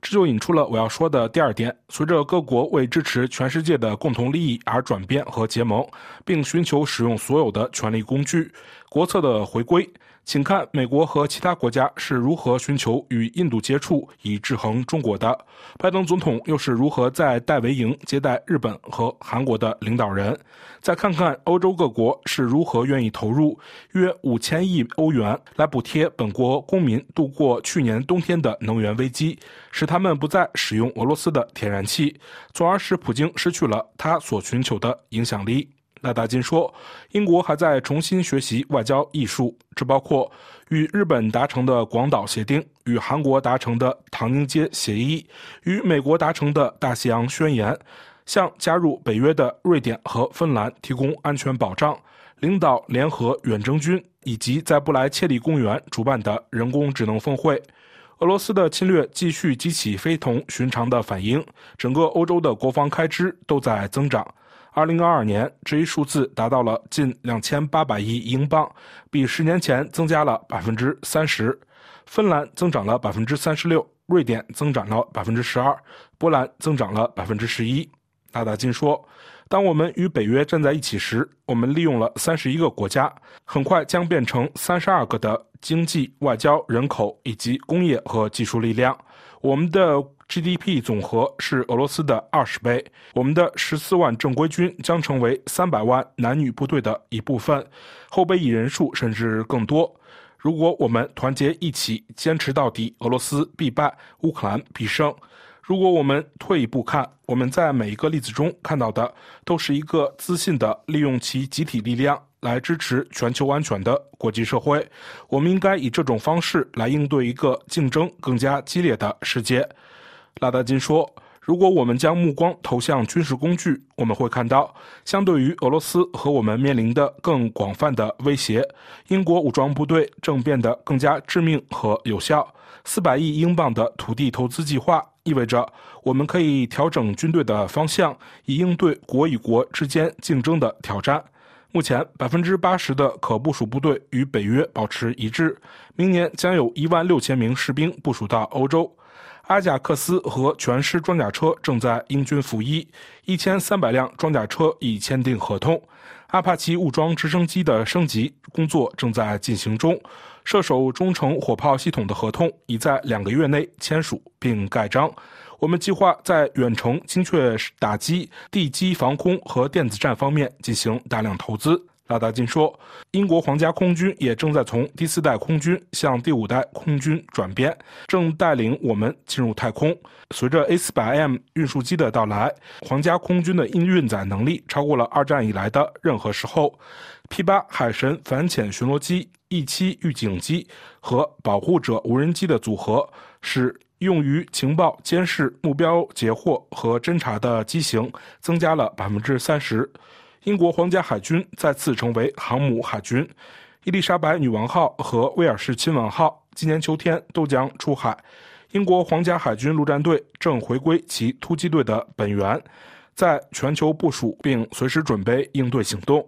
这就引出了我要说的第二点：随着各国为支持全世界的共同利益而转变和结盟，并寻求使用所有的权力工具，国策的回归。请看美国和其他国家是如何寻求与印度接触以制衡中国的，拜登总统又是如何在戴维营接待日本和韩国的领导人。再看看欧洲各国是如何愿意投入约五千亿欧元来补贴本国公民度过去年冬天的能源危机，使他们不再使用俄罗斯的天然气，从而使普京失去了他所寻求的影响力。赖大金说，英国还在重新学习外交艺术，这包括与日本达成的广岛协定、与韩国达成的唐宁街协议、与美国达成的大西洋宣言，向加入北约的瑞典和芬兰提供安全保障，领导联合远征军，以及在布莱切利公园主办的人工智能峰会。俄罗斯的侵略继续激起非同寻常的反应，整个欧洲的国防开支都在增长。二零二二年，这一数字达到了近两千八百亿英镑，比十年前增加了百分之三十。芬兰增长了百分之三十六，瑞典增长了百分之十二，波兰增长了百分之十一。纳达金说：“当我们与北约站在一起时，我们利用了三十一个国家，很快将变成三十二个的经济、外交、人口以及工业和技术力量。我们的。” GDP 总和是俄罗斯的二十倍。我们的十四万正规军将成为三百万男女部队的一部分，后备役人数甚至更多。如果我们团结一起，坚持到底，俄罗斯必败，乌克兰必胜。如果我们退一步看，我们在每一个例子中看到的，都是一个自信的利用其集体力量来支持全球安全的国际社会。我们应该以这种方式来应对一个竞争更加激烈的世界。拉达金说：“如果我们将目光投向军事工具，我们会看到，相对于俄罗斯和我们面临的更广泛的威胁，英国武装部队正变得更加致命和有效。四百亿英镑的土地投资计划意味着我们可以调整军队的方向，以应对国与国之间竞争的挑战。目前，百分之八十的可部署部队与北约保持一致。明年将有一万六千名士兵部署到欧洲。”阿贾克斯和全师装甲车正在英军服役，一千三百辆装甲车已签订合同。阿帕奇武装直升机的升级工作正在进行中，射手中程火炮系统的合同已在两个月内签署并盖章。我们计划在远程精确打击、地基防空和电子战方面进行大量投资。拉达金说：“英国皇家空军也正在从第四代空军向第五代空军转变，正带领我们进入太空。随着 A400M 运输机的到来，皇家空军的运运载能力超过了二战以来的任何时候。P8 海神反潜巡逻机、E7 预警机和保护者无人机的组合，使用于情报监视、目标截获和侦察的机型增加了百分之三十。”英国皇家海军再次成为航母海军，伊丽莎白女王号和威尔士亲王号今年秋天都将出海。英国皇家海军陆战队正回归其突击队的本源，在全球部署并随时准备应对行动。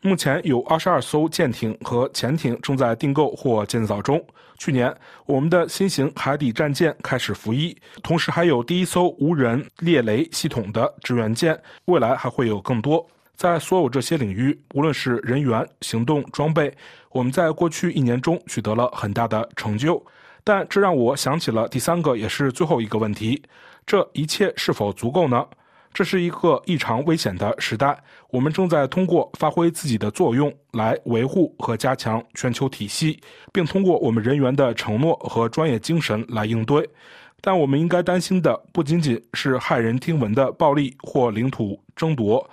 目前有二十二艘舰艇和潜艇正在订购或建造中。去年，我们的新型海底战舰开始服役，同时还有第一艘无人猎雷系统的支援舰，未来还会有更多。在所有这些领域，无论是人员、行动、装备，我们在过去一年中取得了很大的成就。但这让我想起了第三个，也是最后一个问题：这一切是否足够呢？这是一个异常危险的时代，我们正在通过发挥自己的作用来维护和加强全球体系，并通过我们人员的承诺和专业精神来应对。但我们应该担心的不仅仅是骇人听闻的暴力或领土争夺，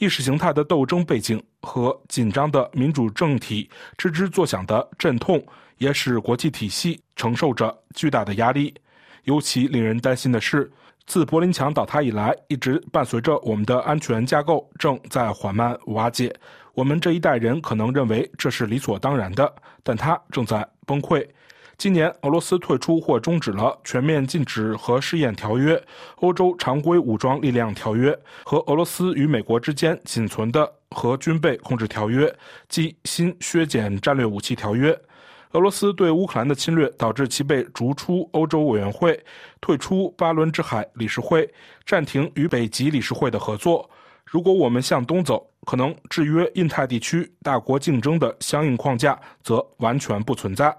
意识形态的斗争背景和紧张的民主政体吱吱作响的阵痛，也使国际体系承受着巨大的压力。尤其令人担心的是。自柏林墙倒塌以来，一直伴随着我们的安全架构正在缓慢瓦解。我们这一代人可能认为这是理所当然的，但它正在崩溃。今年，俄罗斯退出或终止了全面禁止核试验条约、欧洲常规武装力量条约和俄罗斯与美国之间仅存的核军备控制条约及新削减战略武器条约。俄罗斯对乌克兰的侵略导致其被逐出欧洲委员会，退出巴伦支海理事会，暂停与北极理事会的合作。如果我们向东走，可能制约印太地区大国竞争的相应框架则完全不存在。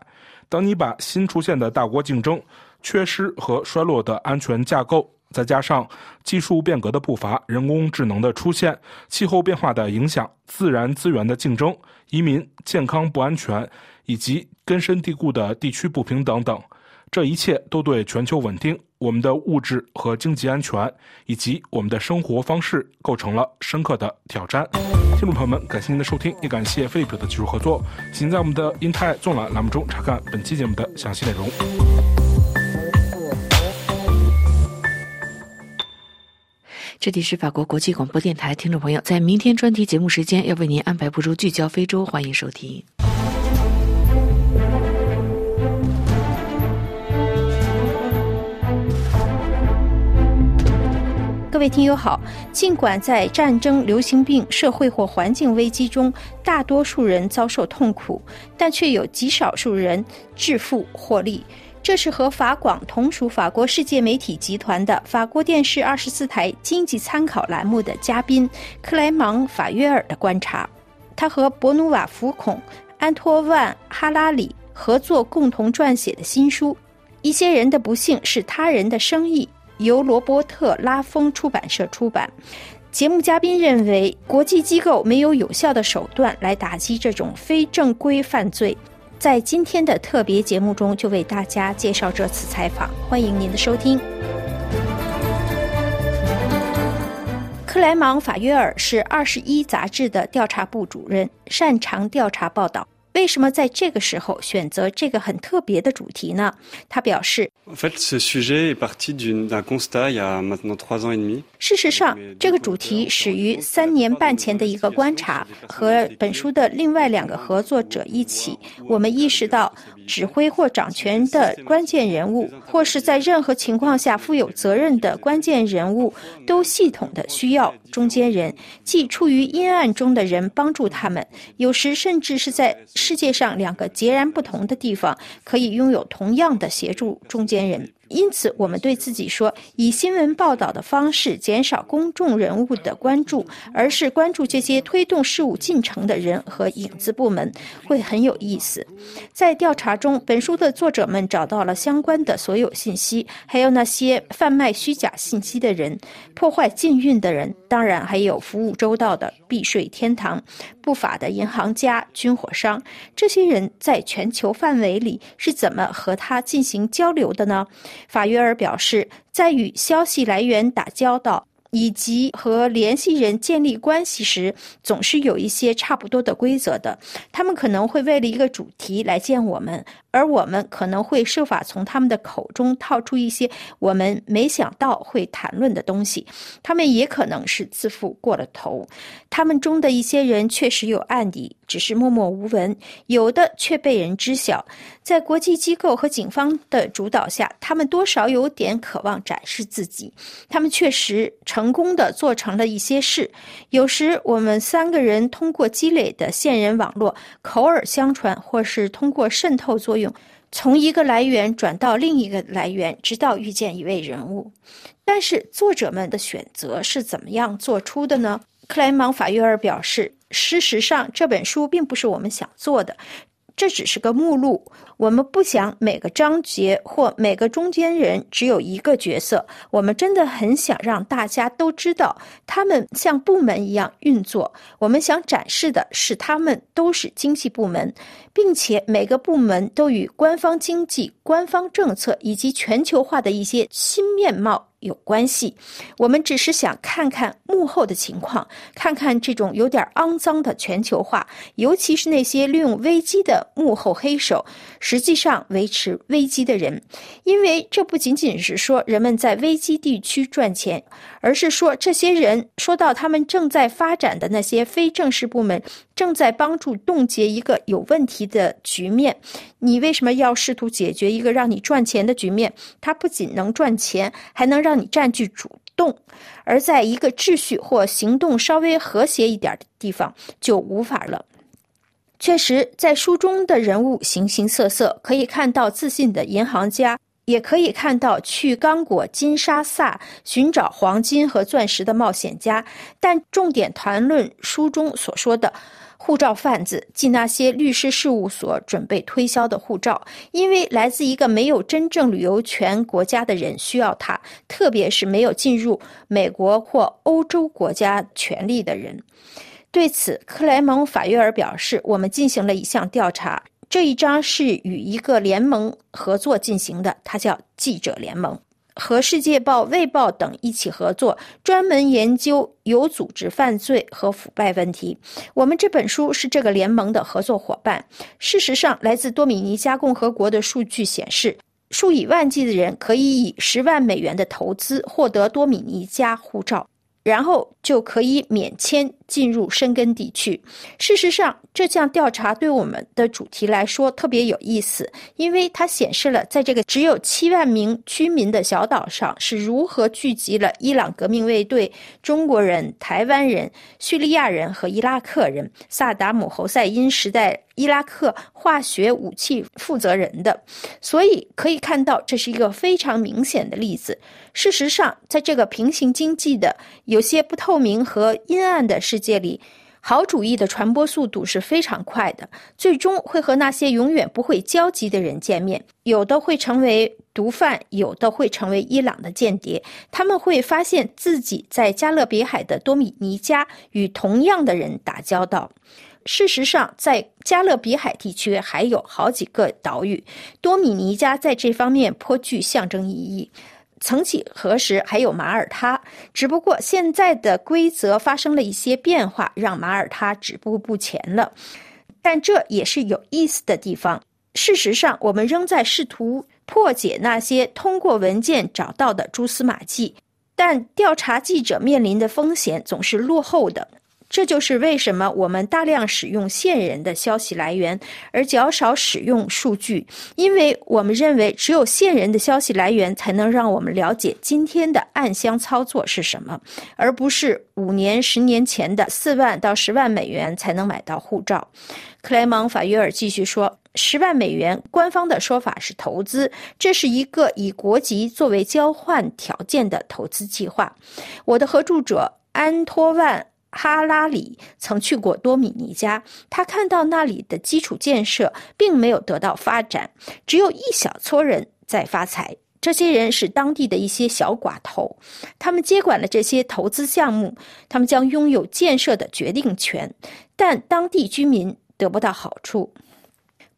当你把新出现的大国竞争、缺失和衰落的安全架构，再加上技术变革的步伐、人工智能的出现、气候变化的影响、自然资源的竞争、移民、健康不安全。以及根深蒂固的地区不平等等，这一切都对全球稳定、我们的物质和经济安全以及我们的生活方式构成了深刻的挑战。听众朋友们，感谢您的收听，也感谢飞利浦的技术合作。请在我们的“英泰纵览”栏目中查看本期节目的详细内容。这里是法国国际广播电台，听众朋友，在明天专题节目时间要为您安排播出《聚焦非洲》，欢迎收听。各位听友好，尽管在战争、流行病、社会或环境危机中，大多数人遭受痛苦，但却有极少数人致富获利。这是和法广同属法国世界媒体集团的法国电视二十四台经济参考栏目的嘉宾克莱芒·法约尔的观察。他和博努瓦·福孔、安托万·哈拉里合作，共同撰写的新书《一些人的不幸是他人的生意》。由罗伯特·拉风出版社出版。节目嘉宾认为，国际机构没有有效的手段来打击这种非正规犯罪。在今天的特别节目中，就为大家介绍这次采访。欢迎您的收听。克莱芒·法约尔是《二十一》杂志的调查部主任，擅长调查报道。为什么在这个时候选择这个很特别的主题呢？他表示。事实上，这个主题始于三年半前的一个观察，和本书的另外两个合作者一起，我们意识到。指挥或掌权的关键人物，或是在任何情况下负有责任的关键人物，都系统的需要中间人，即处于阴暗中的人帮助他们。有时甚至是在世界上两个截然不同的地方，可以拥有同样的协助中间人。因此，我们对自己说：以新闻报道的方式减少公众人物的关注，而是关注这些推动事务进程的人和影子部门，会很有意思。在调查中，本书的作者们找到了相关的所有信息，还有那些贩卖虚假信息的人、破坏禁运的人，当然还有服务周到的避税天堂、不法的银行家、军火商。这些人在全球范围里是怎么和他进行交流的呢？法约尔表示，在与消息来源打交道以及和联系人建立关系时，总是有一些差不多的规则的。他们可能会为了一个主题来见我们。而我们可能会设法从他们的口中套出一些我们没想到会谈论的东西。他们也可能是自负过了头。他们中的一些人确实有案底，只是默默无闻；有的却被人知晓。在国际机构和警方的主导下，他们多少有点渴望展示自己。他们确实成功的做成了一些事。有时我们三个人通过积累的线人网络，口耳相传，或是通过渗透作用。从一个来源转到另一个来源，直到遇见一位人物。但是作者们的选择是怎么样做出的呢？克莱芒·法约尔表示：“事实上，这本书并不是我们想做的。这只是个目录，我们不想每个章节或每个中间人只有一个角色。我们真的很想让大家都知道，他们像部门一样运作。我们想展示的是，他们都是经济部门，并且每个部门都与官方经济、官方政策以及全球化的一些新面貌。有关系，我们只是想看看幕后的情况，看看这种有点肮脏的全球化，尤其是那些利用危机的幕后黑手，实际上维持危机的人。因为这不仅仅是说人们在危机地区赚钱，而是说这些人说到他们正在发展的那些非正式部门。正在帮助冻结一个有问题的局面，你为什么要试图解决一个让你赚钱的局面？它不仅能赚钱，还能让你占据主动，而在一个秩序或行动稍微和谐一点的地方就无法了。确实，在书中的人物形形色色，可以看到自信的银行家。也可以看到去刚果金沙萨寻找黄金和钻石的冒险家，但重点谈论书中所说的护照贩子，即那些律师事务所准备推销的护照，因为来自一个没有真正旅游权国家的人需要它，特别是没有进入美国或欧洲国家权利的人。对此，克莱蒙法约尔表示：“我们进行了一项调查。”这一章是与一个联盟合作进行的，它叫记者联盟，和《世界报》《卫报》等一起合作，专门研究有组织犯罪和腐败问题。我们这本书是这个联盟的合作伙伴。事实上，来自多米尼加共和国的数据显示，数以万计的人可以以十万美元的投资获得多米尼加护照。然后就可以免签进入申根地区。事实上，这项调查对我们的主题来说特别有意思，因为它显示了在这个只有七万名居民的小岛上是如何聚集了伊朗革命卫队、中国人、台湾人、叙利亚人和伊拉克人、萨达姆侯赛因时代伊拉克化学武器负责人的。所以可以看到，这是一个非常明显的例子。事实上，在这个平行经济的有些不透明和阴暗的世界里，好主义的传播速度是非常快的，最终会和那些永远不会交集的人见面。有的会成为毒贩，有的会成为伊朗的间谍。他们会发现自己在加勒比海的多米尼加与同样的人打交道。事实上，在加勒比海地区还有好几个岛屿，多米尼加在这方面颇具象征意义。曾几何时，还有马耳他，只不过现在的规则发生了一些变化，让马耳他止步不前了。但这也是有意思的地方。事实上，我们仍在试图破解那些通过文件找到的蛛丝马迹，但调查记者面临的风险总是落后的。这就是为什么我们大量使用线人的消息来源，而较少使用数据，因为我们认为只有线人的消息来源才能让我们了解今天的暗箱操作是什么，而不是五年、十年前的四万到十万美元才能买到护照。克莱芒法约尔继续说：“十万美元，官方的说法是投资，这是一个以国籍作为交换条件的投资计划。”我的合著者安托万。哈拉里曾去过多米尼加，他看到那里的基础建设并没有得到发展，只有一小撮人在发财。这些人是当地的一些小寡头，他们接管了这些投资项目，他们将拥有建设的决定权，但当地居民得不到好处。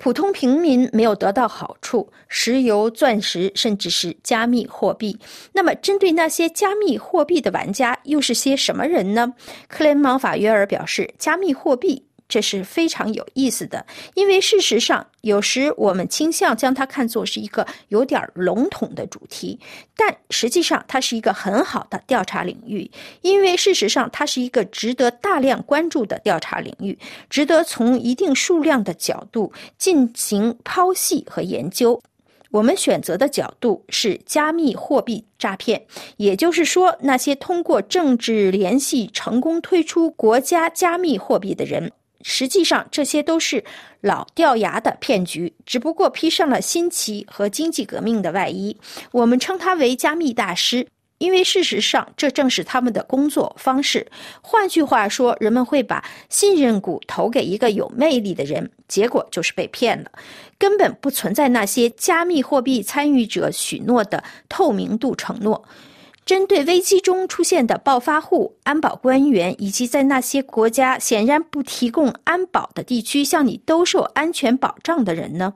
普通平民没有得到好处，石油、钻石，甚至是加密货币。那么，针对那些加密货币的玩家，又是些什么人呢？克雷芒法约尔表示，加密货币。这是非常有意思的，因为事实上，有时我们倾向将它看作是一个有点笼统的主题，但实际上它是一个很好的调查领域，因为事实上它是一个值得大量关注的调查领域，值得从一定数量的角度进行剖析和研究。我们选择的角度是加密货币诈骗，也就是说，那些通过政治联系成功推出国家加密货币的人。实际上，这些都是老掉牙的骗局，只不过披上了新奇和经济革命的外衣。我们称他为加密大师，因为事实上这正是他们的工作方式。换句话说，人们会把信任股投给一个有魅力的人，结果就是被骗了。根本不存在那些加密货币参与者许诺的透明度承诺。针对危机中出现的暴发户、安保官员，以及在那些国家显然不提供安保的地区向你兜售安全保障的人呢？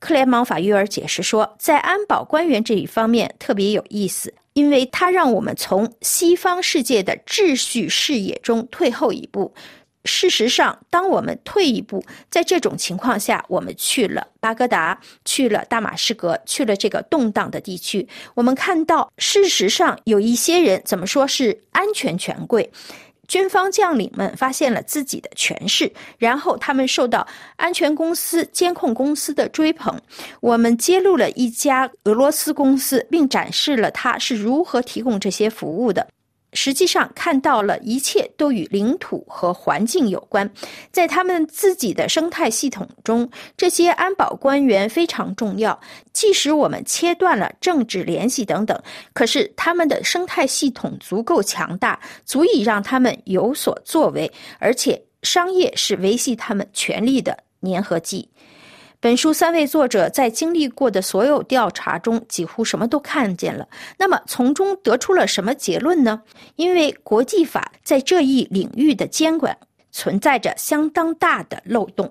克莱芒法约尔解释说，在安保官员这一方面特别有意思，因为他让我们从西方世界的秩序视野中退后一步。事实上，当我们退一步，在这种情况下，我们去了巴格达，去了大马士革，去了这个动荡的地区，我们看到，事实上有一些人怎么说是安全权贵，军方将领们发现了自己的权势，然后他们受到安全公司、监控公司的追捧。我们揭露了一家俄罗斯公司，并展示了它是如何提供这些服务的。实际上看到了一切都与领土和环境有关，在他们自己的生态系统中，这些安保官员非常重要。即使我们切断了政治联系等等，可是他们的生态系统足够强大，足以让他们有所作为，而且商业是维系他们权力的粘合剂。本书三位作者在经历过的所有调查中，几乎什么都看见了。那么，从中得出了什么结论呢？因为国际法在这一领域的监管存在着相当大的漏洞。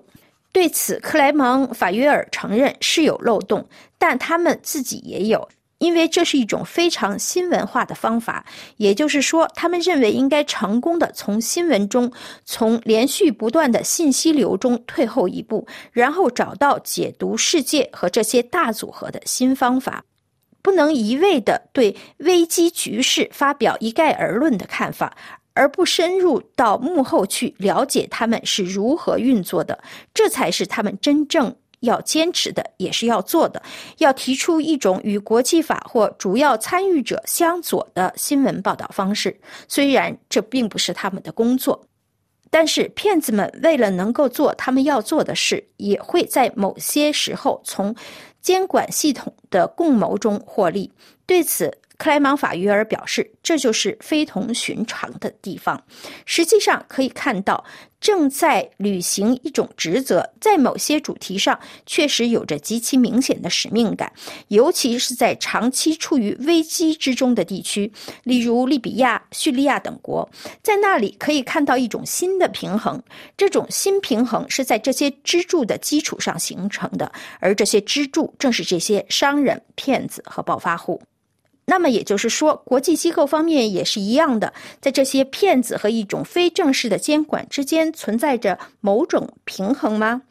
对此，克莱蒙法约尔承认是有漏洞，但他们自己也有。因为这是一种非常新文化的方法，也就是说，他们认为应该成功的从新闻中、从连续不断的信息流中退后一步，然后找到解读世界和这些大组合的新方法。不能一味的对危机局势发表一概而论的看法，而不深入到幕后去了解他们是如何运作的，这才是他们真正。要坚持的也是要做的，要提出一种与国际法或主要参与者相左的新闻报道方式。虽然这并不是他们的工作，但是骗子们为了能够做他们要做的事，也会在某些时候从监管系统的共谋中获利。对此，克莱芒法约尔表示，这就是非同寻常的地方。实际上可以看到。正在履行一种职责，在某些主题上确实有着极其明显的使命感，尤其是在长期处于危机之中的地区，例如利比亚、叙利亚等国，在那里可以看到一种新的平衡。这种新平衡是在这些支柱的基础上形成的，而这些支柱正是这些商人、骗子和暴发户。那么也就是说，国际机构方面也是一样的，在这些骗子和一种非正式的监管之间存在着某种平衡吗？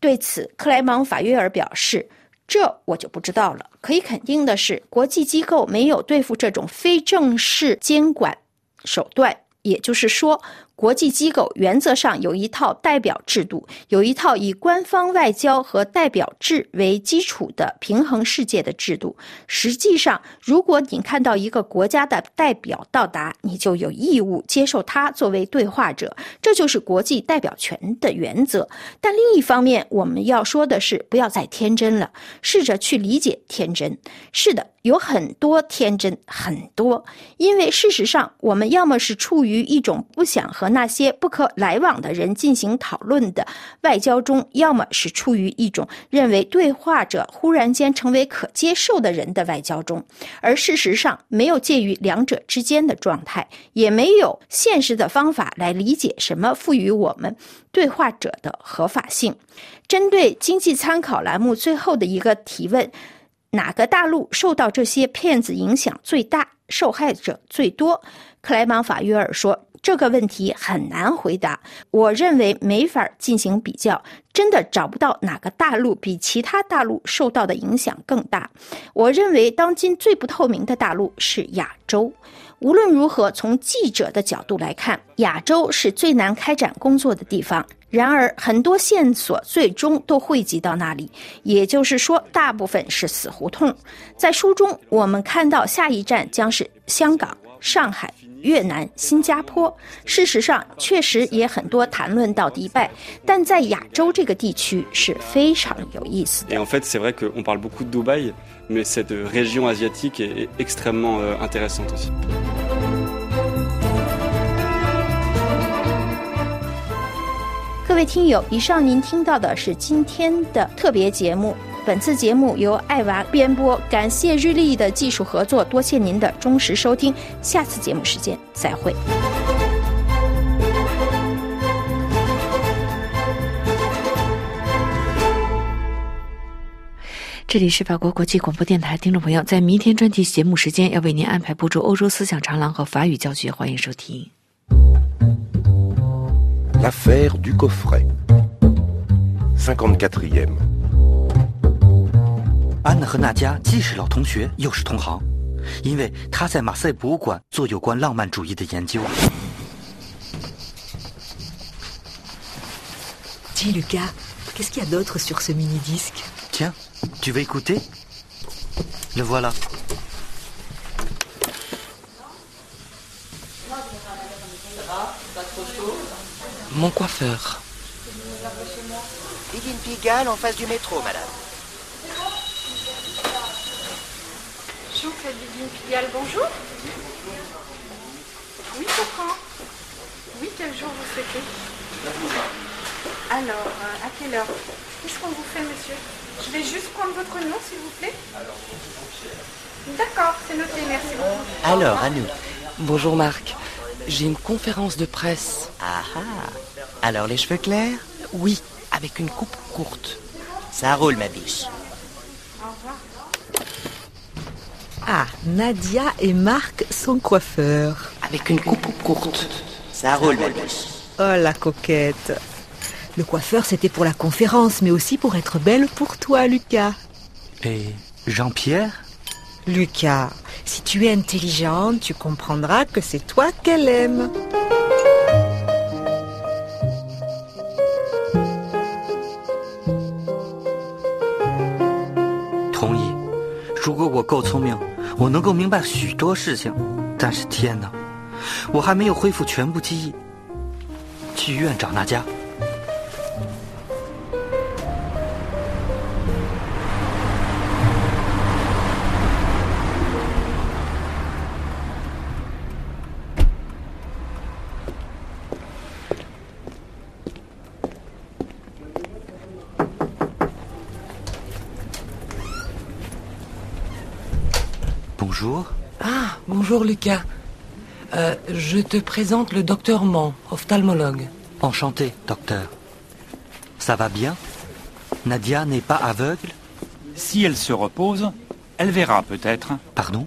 对此，克莱芒法约尔表示：“这我就不知道了。可以肯定的是，国际机构没有对付这种非正式监管手段，也就是说。”国际机构原则上有一套代表制度，有一套以官方外交和代表制为基础的平衡世界的制度。实际上，如果你看到一个国家的代表到达，你就有义务接受他作为对话者，这就是国际代表权的原则。但另一方面，我们要说的是，不要再天真了，试着去理解天真。是的，有很多天真，很多，因为事实上，我们要么是处于一种不想和那些不可来往的人进行讨论的外交中，要么是处于一种认为对话者忽然间成为可接受的人的外交中，而事实上没有介于两者之间的状态，也没有现实的方法来理解什么赋予我们对话者的合法性。针对经济参考栏目最后的一个提问：哪个大陆受到这些骗子影响最大，受害者最多？克莱芒法约尔说。这个问题很难回答，我认为没法进行比较，真的找不到哪个大陆比其他大陆受到的影响更大。我认为当今最不透明的大陆是亚洲。无论如何，从记者的角度来看，亚洲是最难开展工作的地方。然而，很多线索最终都汇集到那里，也就是说，大部分是死胡同。在书中，我们看到下一站将是香港。上海、越南、新加坡。事实上，确实也很多谈论到迪拜，但在亚洲这个地区是非常有意思的。Et en fait, c'est vrai qu'on parle beaucoup de Dubaï, mais cette région asiatique est extrêmement euh, intéressante aussi. 各位听友，以上您听到的是今天的特别节目。本次节目由爱娃编播，感谢日历的技术合作，多谢您的忠实收听。下次节目时间再会。这里是法国国际广播电台，听众朋友，在明天专题节目时间要为您安排播出欧洲思想长廊和法语教学，欢迎收听。L'affaire du coffret. 54e. 安娜和娜迦既是老同学，又是同行，因为她在马赛博物馆做有关浪漫主义的研究。 Dis Lucas, qu'est-ce qu'il y a d'autre sur ce mini-disque Tiens, tu veux écouter Le voilà. Mon coiffeur. Bidine Pigalle en face du métro, madame. Pigalle, bonjour. Oui, je comprends. Oui, quel jour vous souhaitez? Alors, euh, à quelle heure? Qu'est-ce qu'on vous fait, monsieur? Je vais juste prendre votre nom, s'il vous plaît. D'accord, c'est noté, merci beaucoup. Alors, à nous. Bonjour Marc. J'ai une conférence de presse. Ah ah. Alors, les cheveux clairs? Oui, avec une coupe courte. Ça roule, ma biche. Ah, Nadia et Marc sont coiffeurs. Avec une coupe courte. Ça roule, la Oh, la coquette. Le coiffeur, c'était pour la conférence, mais aussi pour être belle pour toi, Lucas. Et Jean-Pierre? Lucas, si tu es intelligente, tu comprendras que c'est toi qu'elle aime. 我，能够明白许多事情。但是天哪，我还没有恢复全部记忆。去医院找那家。Bonjour. Ah, bonjour Lucas. Euh, je te présente le docteur Mon, ophtalmologue. Enchanté, docteur. Ça va bien? Nadia n'est pas aveugle? Si elle se repose, elle verra peut-être. Pardon?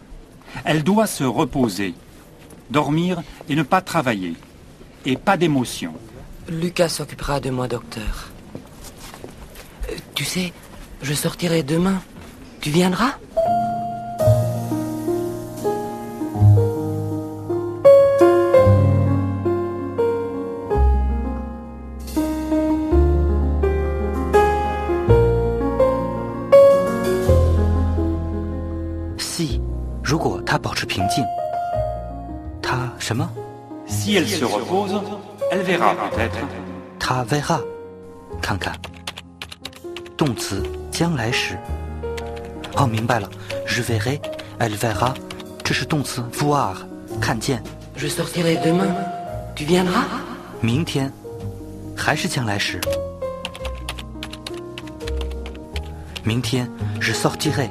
Elle doit se reposer, dormir et ne pas travailler. Et pas d'émotion. Lucas s'occupera de moi, docteur. Euh, tu sais, je sortirai demain. Tu viendras? Elle se repose, elle verra peut-être. 他 verra，看看，动词将来时。哦，明白了，je verrai，elle verra，这是动词 voir，看见。Je sortirai demain. Tu viendras 明天，还是将来时。明天，je sortirai，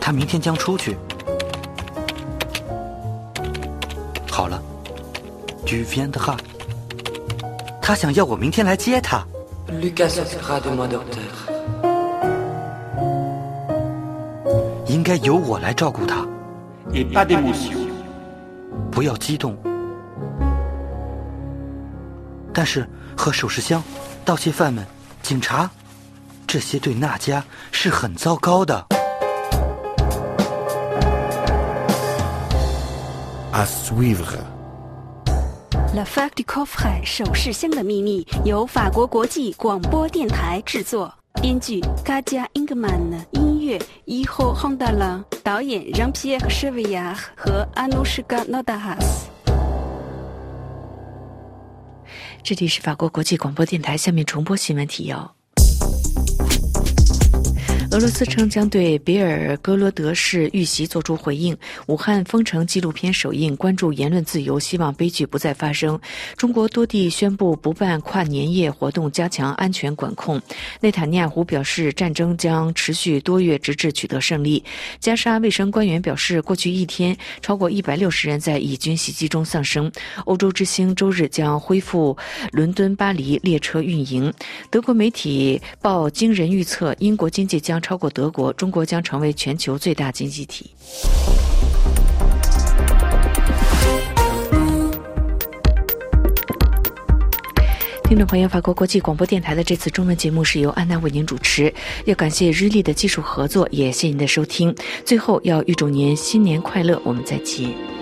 他明天将出去。，tu viendras，他想要我明天来接他。Lucas s'occupera de moi, docteur. 应该由我来照顾他。Et pas d'émotion. 不要激动。但是和首饰箱、盗窃犯们、警察，这些对娜迦是很糟糕的。À suivre. L'affaire du coffret 首饰箱的秘密由法国国际广播电台制作，编剧 kaja Ingman，音乐。Iho Hondala，导演让·皮耶克·舍维亚和阿努什卡·诺达哈斯。这里是法国国际广播电台，下面重播新闻提要。俄罗斯称将对别尔格罗德市遇袭作出回应。武汉封城纪录片首映，关注言论自由，希望悲剧不再发生。中国多地宣布不办跨年夜活动，加强安全管控。内塔尼亚胡表示，战争将持续多月，直至取得胜利。加沙卫生官员表示，过去一天超过一百六十人在以军袭击中丧生。欧洲之星周日将恢复伦敦巴黎列车运营。德国媒体报惊人预测，英国经济将。超过德国，中国将成为全球最大经济体。听众朋友，法国国际广播电台的这次中文节目是由安娜为您主持，要感谢日历的技术合作，也谢谢您的收听。最后要预祝您新年快乐，我们再见。